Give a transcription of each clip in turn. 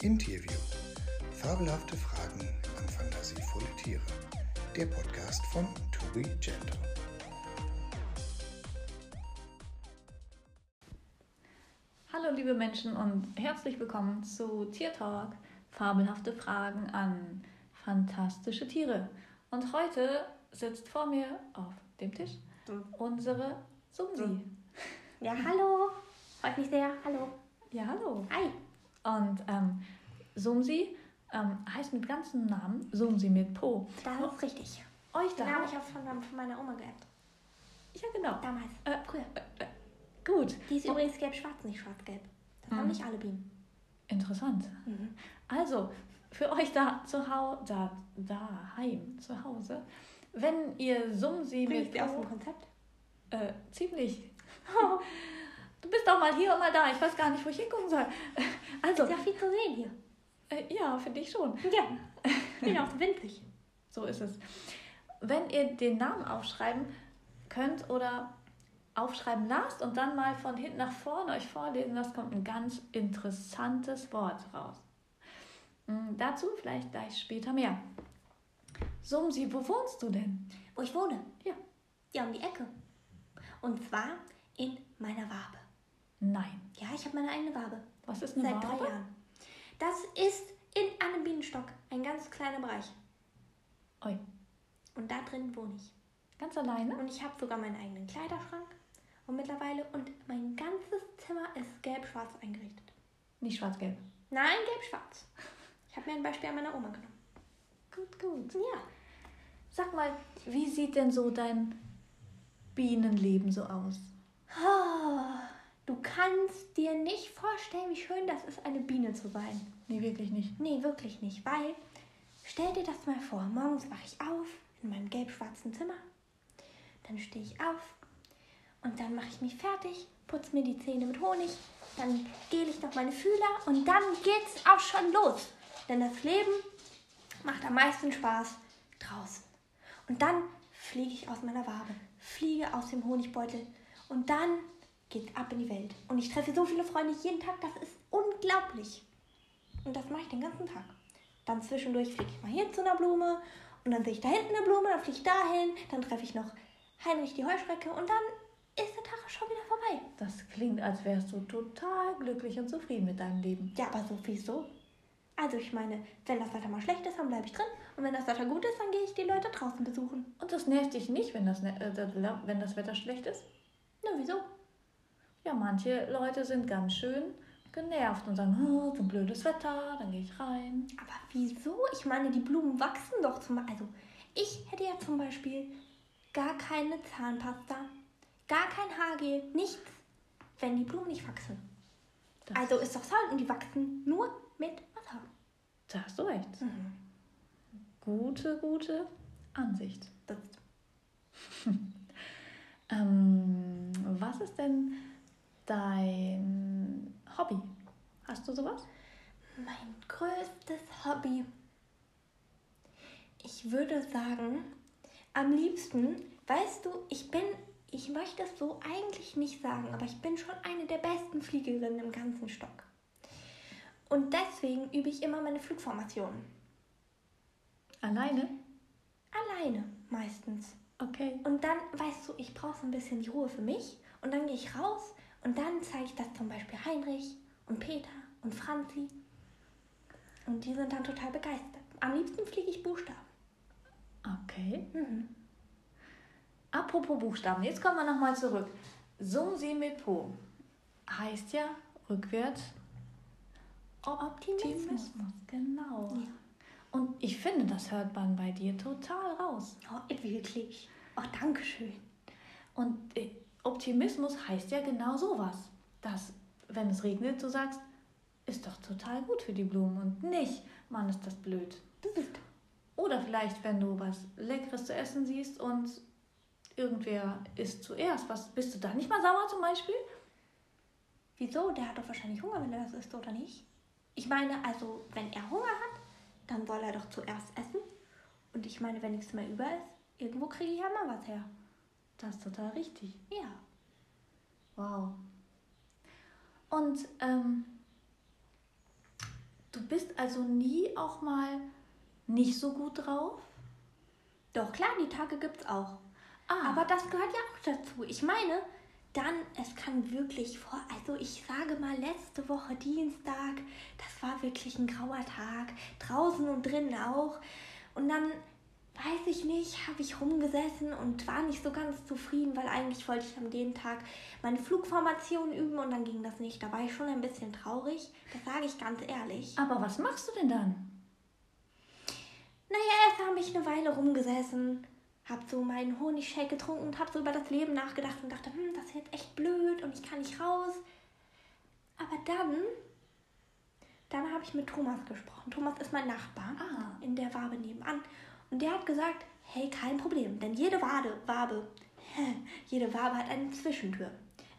Im Tierview. Fabelhafte Fragen an fantasievolle Tiere. Der Podcast von To Be Gentle. Hallo liebe Menschen und herzlich willkommen zu Tier Talk. Fabelhafte Fragen an fantastische Tiere. Und heute sitzt vor mir auf dem Tisch unsere Sumsi. Ja, hallo. Freut mich sehr. Hallo. Ja, hallo. Hi. Und ähm, Sumsi ähm, heißt mit ganzem Namen Sumsi mit Po. Das ist richtig. Euch Den da. habe ich auch von, von meiner Oma geerbt. Ja, genau. Damals. Äh, Früher. äh, gut. Die ist Oh, übrigens gelb-schwarz, nicht schwarz-gelb. Das haben Mhm. nicht alle Bienen. Interessant. Mhm. Also, für euch da zu Hause, da, daheim, zu Hause, wenn ihr Sumsi mit Bringst du aus dem Konzept? äh, ziemlich. du bist doch mal hier und mal da. Ich weiß gar nicht, wo ich hingucken soll. Also, Ist ja viel zu sehen hier. äh, ja, finde ich schon. Ja. Ich bin auch winzig. So ist es. Wenn ihr den Namen aufschreiben könnt oder aufschreiben lasst und dann mal von hinten nach vorne euch vorlesen lasst, kommt ein ganz interessantes Wort raus. Hm, dazu vielleicht gleich später mehr. Sumsi, wo wohnst du denn? Wo ich wohne? Ja. Ja, um die Ecke. Und zwar in meiner Wabe. Nein. Ja, ich habe meine eigene Wabe. Was ist eine Seit drei Wabe? Jahren. Das ist in einem Bienenstock. Ein ganz kleiner Bereich. Oi, Und da drin wohne ich. ganz alleine? Und ich habe sogar meinen eigenen Kleiderschrank. Und mittlerweile, und mein ganzes Zimmer ist gelb-schwarz eingerichtet. Nicht schwarz-gelb. Nein, gelb-schwarz. Ich habe mir ein Beispiel an meiner Oma genommen. Gut, gut. Ja. Sag mal, wie sieht denn so dein Bienenleben so aus? Ah, Du kannst dir nicht vorstellen, wie schön das ist, eine Biene zu sein. Nee, wirklich nicht. Nee, wirklich nicht. Weil, stell dir das mal vor, morgens wache ich auf in meinem gelb-schwarzen Zimmer. Dann stehe ich auf und dann mache ich mich fertig, putze mir die Zähne mit Honig, dann gele ich noch meine Fühler und dann geht's auch schon los. Denn das Leben macht am meisten Spaß draußen. Und dann fliege ich aus meiner Wabe, fliege aus dem Honigbeutel und dann geht's ab in die Welt. Und ich treffe so viele Freunde jeden Tag, das ist unglaublich. Und das mache ich den ganzen Tag. Dann zwischendurch fliege ich mal hier zu einer Blume und dann sehe ich da hinten eine Blume, dann fliege ich dahin, dann treffe ich noch Heinrich die Heuschrecke und dann ist der Tag schon wieder vorbei. Das klingt, als wärst du total glücklich und zufrieden mit deinem Leben. Ja, aber so wieso? Also ich meine, wenn das Wetter mal schlecht ist, dann bleibe ich drin. Und wenn das Wetter gut ist, dann gehe ich die Leute draußen besuchen. Und das nervt dich nicht, wenn das, ne- äh, wenn das Wetter schlecht ist? Na, wieso? Ja, manche Leute sind ganz schön genervt und sagen, oh, so ein blödes Wetter, dann gehe ich rein. Aber wieso? Ich meine, die Blumen wachsen doch zum Beispiel. Also, ich hätte ja zum Beispiel gar keine Zahnpasta, gar kein Haargel, nichts, wenn die Blumen nicht wachsen. Das, Also ist doch toll und die wachsen nur mit Wasser. da hast du recht. Mhm. Gute, gute Ansicht. Das, Ähm, was ist denn dein Hobby? Hast du sowas? mein größtes Hobby. Ich würde sagen, am liebsten, weißt du, ich bin, ich möchte es so eigentlich nicht sagen, aber ich bin schon eine der besten Fliegerinnen im ganzen Stock. Und deswegen übe ich immer meine Flugformationen. Alleine? Alleine meistens. Okay. Und dann, weißt du, ich brauche so ein bisschen die Ruhe für mich. Und dann gehe ich raus und dann zeige ich das zum Beispiel Heinrich und Peter und Franzi. Und die sind dann total begeistert. Am liebsten fliege ich Buchstaben. Okay. Mhm. Apropos Buchstaben, jetzt kommen wir nochmal zurück. Sumsi mit Po heißt ja rückwärts Optimismus. Genau. Ja. Und ich finde, das hört man bei dir total raus. Oh, wirklich. Oh, danke schön. Und äh, Optimismus heißt ja genau sowas. Dass, wenn es regnet, du sagst, ist doch total gut für die Blumen und nicht, Mann, ist das blöd. Oder vielleicht, wenn du was Leckeres zu essen siehst und irgendwer isst zuerst. Was, bist du da nicht mal sauer zum Beispiel? Wieso? Der hat doch wahrscheinlich Hunger, wenn er das isst, oder nicht? Ich meine, also, wenn er Hunger hat, dann soll er doch zuerst essen. Und ich meine, wenn nichts mehr über ist, irgendwo kriege ich ja mal was her. Das ist total richtig. Ja. Wow. Und ähm, Du bist also nie auch mal nicht so gut drauf? Doch klar, die Tage gibt's auch. Ah. Aber das gehört ja auch dazu. Ich meine, dann, es kann wirklich vor, also ich sage mal, letzte Woche Dienstag, das war wirklich ein grauer Tag, draußen und drinnen auch. Und dann, weiß ich nicht, habe ich rumgesessen und war nicht so ganz zufrieden, weil eigentlich wollte ich am den Tag meine Flugformation üben und dann ging das nicht. Da war ich schon ein bisschen traurig, das sage ich ganz ehrlich. Aber was machst du denn dann? Naja, erst habe ich eine Weile rumgesessen, habe so meinen Honigshake getrunken und habe so über das Leben nachgedacht und dachte, hm, das ist jetzt echt blöd und ich kann nicht raus. Aber dann, dann habe ich mit Thomas gesprochen. Thomas ist mein Nachbar Ah. in der Wabe nebenan. Und der hat gesagt, hey, kein Problem, denn jede Wade, Wabe, jede Wabe hat eine Zwischentür.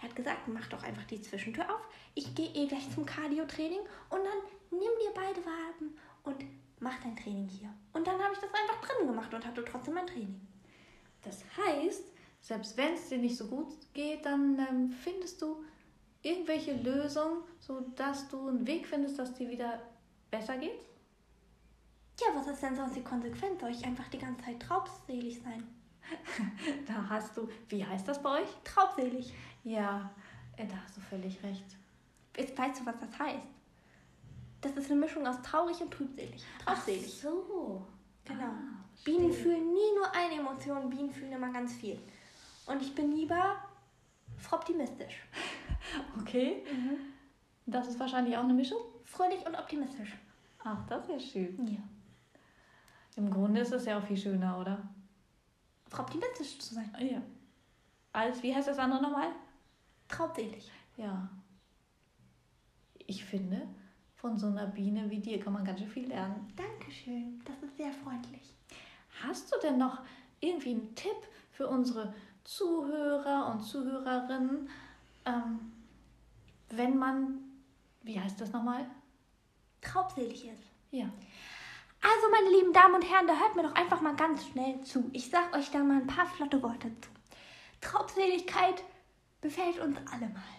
Er hat gesagt, mach doch einfach die Zwischentür auf. Ich gehe eh gleich zum Cardio-Training und dann nimm dir beide Waben und mach dein Training hier. Und dann habe ich das einfach drin gemacht und hatte trotzdem mein Training. Das heißt, selbst wenn es dir nicht so gut geht, dann ähm, findest du irgendwelche Lösungen, sodass du einen Weg findest, dass dir wieder besser geht? Ja, was ist denn sonst die Konsequenz? Soll ich einfach die ganze Zeit traubselig sein? Da hast du, wie heißt das bei euch? Traubselig. Ja, äh, da hast du völlig recht. Jetzt weißt du, was das heißt. Das ist eine Mischung aus traurig und trübselig. Traubselig. Ach so. Genau. Ah, Bienen fühlen nie nur eine Emotion, Bienen fühlen immer ganz viel. Und ich bin lieber optimistisch. Okay. Das ist wahrscheinlich auch eine Mischung? Fröhlich und optimistisch. Ach, das ist ja schön. Ja. Im Grunde ist es ja auch viel schöner, oder? Optimistisch zu sein. Ja. Als, wie heißt das andere nochmal? Traubselig. Ja. Ich finde, von so einer Biene wie dir kann man ganz schön viel lernen. Dankeschön. Das ist sehr freundlich. Hast du denn noch irgendwie einen Tipp für unsere Zuhörer und Zuhörerinnen, ähm, wenn man, wie heißt das nochmal? Traubselig ist. Ja. Also, meine lieben Damen und Herren, da hört mir doch einfach mal ganz schnell zu. Ich sag euch da mal ein paar flotte Worte zu. Traubseligkeit befällt uns alle mal.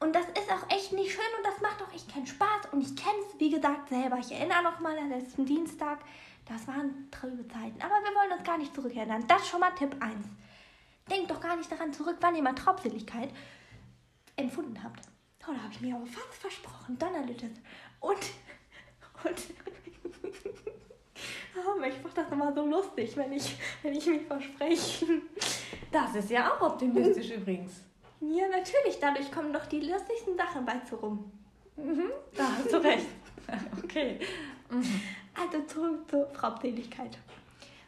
Und das ist auch echt nicht schön und das macht auch echt keinen Spaß. Und ich kenne es, wie gesagt, selber. Ich erinnere noch mal an letzten Dienstag. Das waren trübe Zeiten. Aber wir wollen uns gar nicht zurückerinnern. Das ist schon mal Tipp 1. Denkt doch gar nicht daran zurück, wann ihr mal Traubseligkeit empfunden habt. Oh, da habe ich mir aber fast versprochen. Donnerlüttes. Und, und, oh, ich mache das immer so lustig, wenn ich, wenn ich mich verspreche. Das ist ja auch optimistisch übrigens. Ja, natürlich. Dadurch kommen doch die lustigsten Sachen bei zu rum. Mhm, da hast du recht. Okay. Mhm. Also zurück zur Optimigkeit.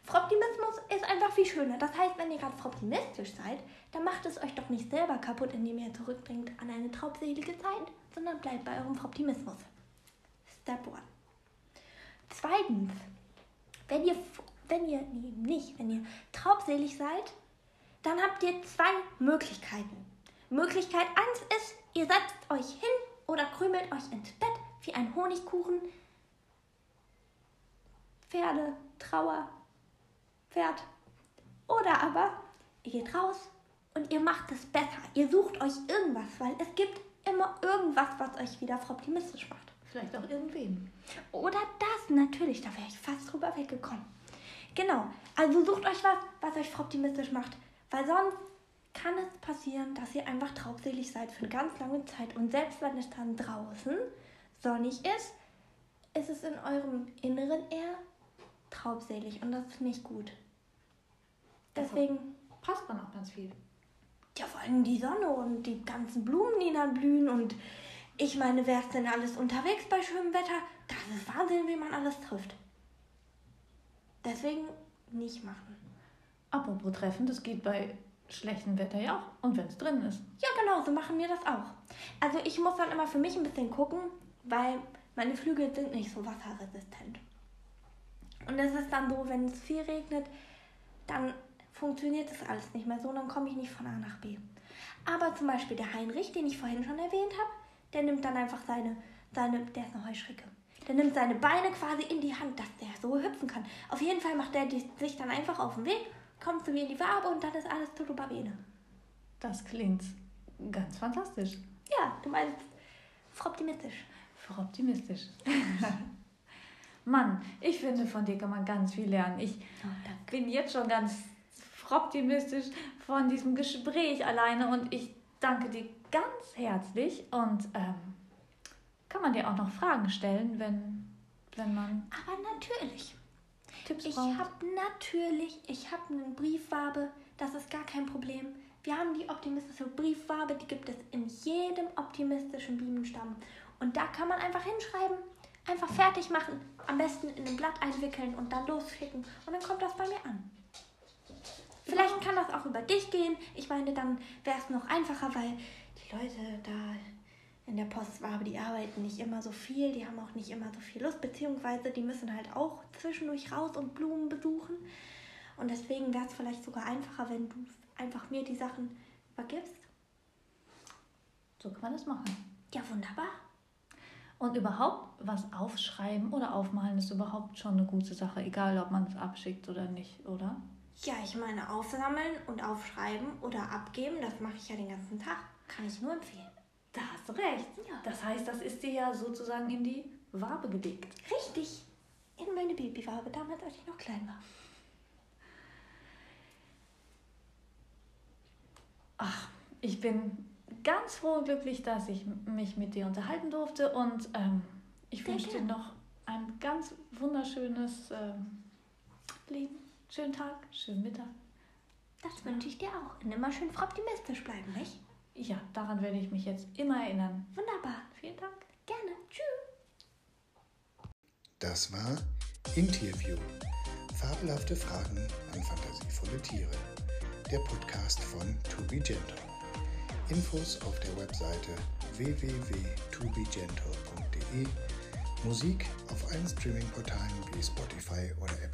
Optimismus ist einfach viel schöner. Das heißt, wenn ihr gerade optimistisch seid, dann macht es euch doch nicht selber kaputt, indem ihr zurückbringt an eine traubselige Zeit, sondern bleibt bei eurem Optimismus. Step one. Zweitens, wenn ihr, wenn ihr, nee, nicht, wenn ihr traubselig seid, dann habt ihr zwei Möglichkeiten. Möglichkeit 1 ist, ihr setzt euch hin oder krümelt euch ins Bett wie ein Honigkuchen. Pferde, Trauer, Pferd. Oder aber, ihr geht raus und ihr macht es besser. Ihr sucht euch irgendwas, weil es gibt immer irgendwas, was euch wieder optimistisch macht. Vielleicht auch irgendwen. Oder das, natürlich, da wäre ich fast drüber weggekommen. Genau, also sucht euch was, was euch optimistisch macht, weil sonst kann es passieren, dass ihr einfach traubselig seid für eine ganz lange Zeit. Und selbst wenn es dann draußen sonnig ist, ist es in eurem Inneren eher traubselig und das ist nicht gut. Deswegen, Passt man auch ganz viel. ja, vor allem die Sonne und die ganzen Blumen, die dann blühen und ich meine, wer ist denn alles unterwegs bei schönem Wetter? Das ist Wahnsinn, wie man alles trifft. Deswegen nicht machen. Apropos Treffen, das geht bei schlechtem Wetter ja auch. Und wenn es drin ist. Ja, genau, so machen wir das auch. Also ich muss dann immer für mich ein bisschen gucken, weil meine Flügel sind nicht so wasserresistent. Und es ist dann so, wenn es viel regnet, dann funktioniert das alles nicht mehr so und dann komme ich nicht von A nach B. Aber zum Beispiel der Heinrich, den ich vorhin schon erwähnt habe, der nimmt dann einfach seine, seine, der ist eine Heuschrecke. Der nimmt seine Beine quasi in die Hand, dass der so hüpfen kann. Auf jeden Fall macht er die, sich dann einfach auf den Weg, kommt zu mir in die Wabe und dann ist alles Tutubabene. Das klingt ganz fantastisch. Ja, du meinst optimistisch. für optimistisch. Mann, ich finde, von dir kann man ganz viel lernen. Ich Oh, bin jetzt schon ganz optimistisch von diesem Gespräch alleine und ich danke dir ganz herzlich und ähm, kann man dir auch noch Fragen stellen, wenn, wenn man Aber natürlich. Tipps Ich habe natürlich, ich habe eine Briefwabe, das ist gar kein Problem. Wir haben die optimistische Briefwabe, die gibt es in jedem optimistischen Bienenstamm. Und da kann man einfach hinschreiben, einfach fertig machen, am besten in ein Blatt einwickeln und dann losschicken. Und dann kommt das bei mir an. Vielleicht kann das auch über dich gehen. Ich meine, dann wäre es noch einfacher, weil Leute da in der Postwabe, die arbeiten nicht immer so viel, die haben auch nicht immer so viel Lust, beziehungsweise die müssen halt auch zwischendurch raus und Blumen besuchen. Und deswegen wäre es vielleicht sogar einfacher, wenn du einfach mir die Sachen übergibst. So kann man das machen. Ja, wunderbar. Und überhaupt was aufschreiben oder aufmalen ist überhaupt schon eine gute Sache, egal ob man es abschickt oder nicht, oder? Ja, ich meine, aufsammeln und aufschreiben oder abgeben, das mache ich ja den ganzen Tag. Kann ich nur empfehlen. Da hast du recht. Ja. Das heißt, das ist dir ja sozusagen in die Wabe gelegt. Richtig. In meine Babywabe, damals, als ich noch klein war. Ach, ich bin ganz froh und glücklich, dass ich mich mit dir unterhalten durfte und ähm, ich Sehr wünsche dir gern. noch ein ganz wunderschönes ähm, Leben. Schönen Tag, schönen Mittag. Das wünsche ich dir auch. Und immer schön optimistisch bleiben, nicht? Ja, daran werde ich mich jetzt immer erinnern. Wunderbar. Vielen Dank. Gerne. Tschüss. Das war Interview. Fabelhafte Fragen an fantasievolle Tiere. Der Podcast von To Be Gentle. Infos auf der Webseite www.tobegentle.de. Musik auf allen Streaming-Portalen wie Spotify oder Apple.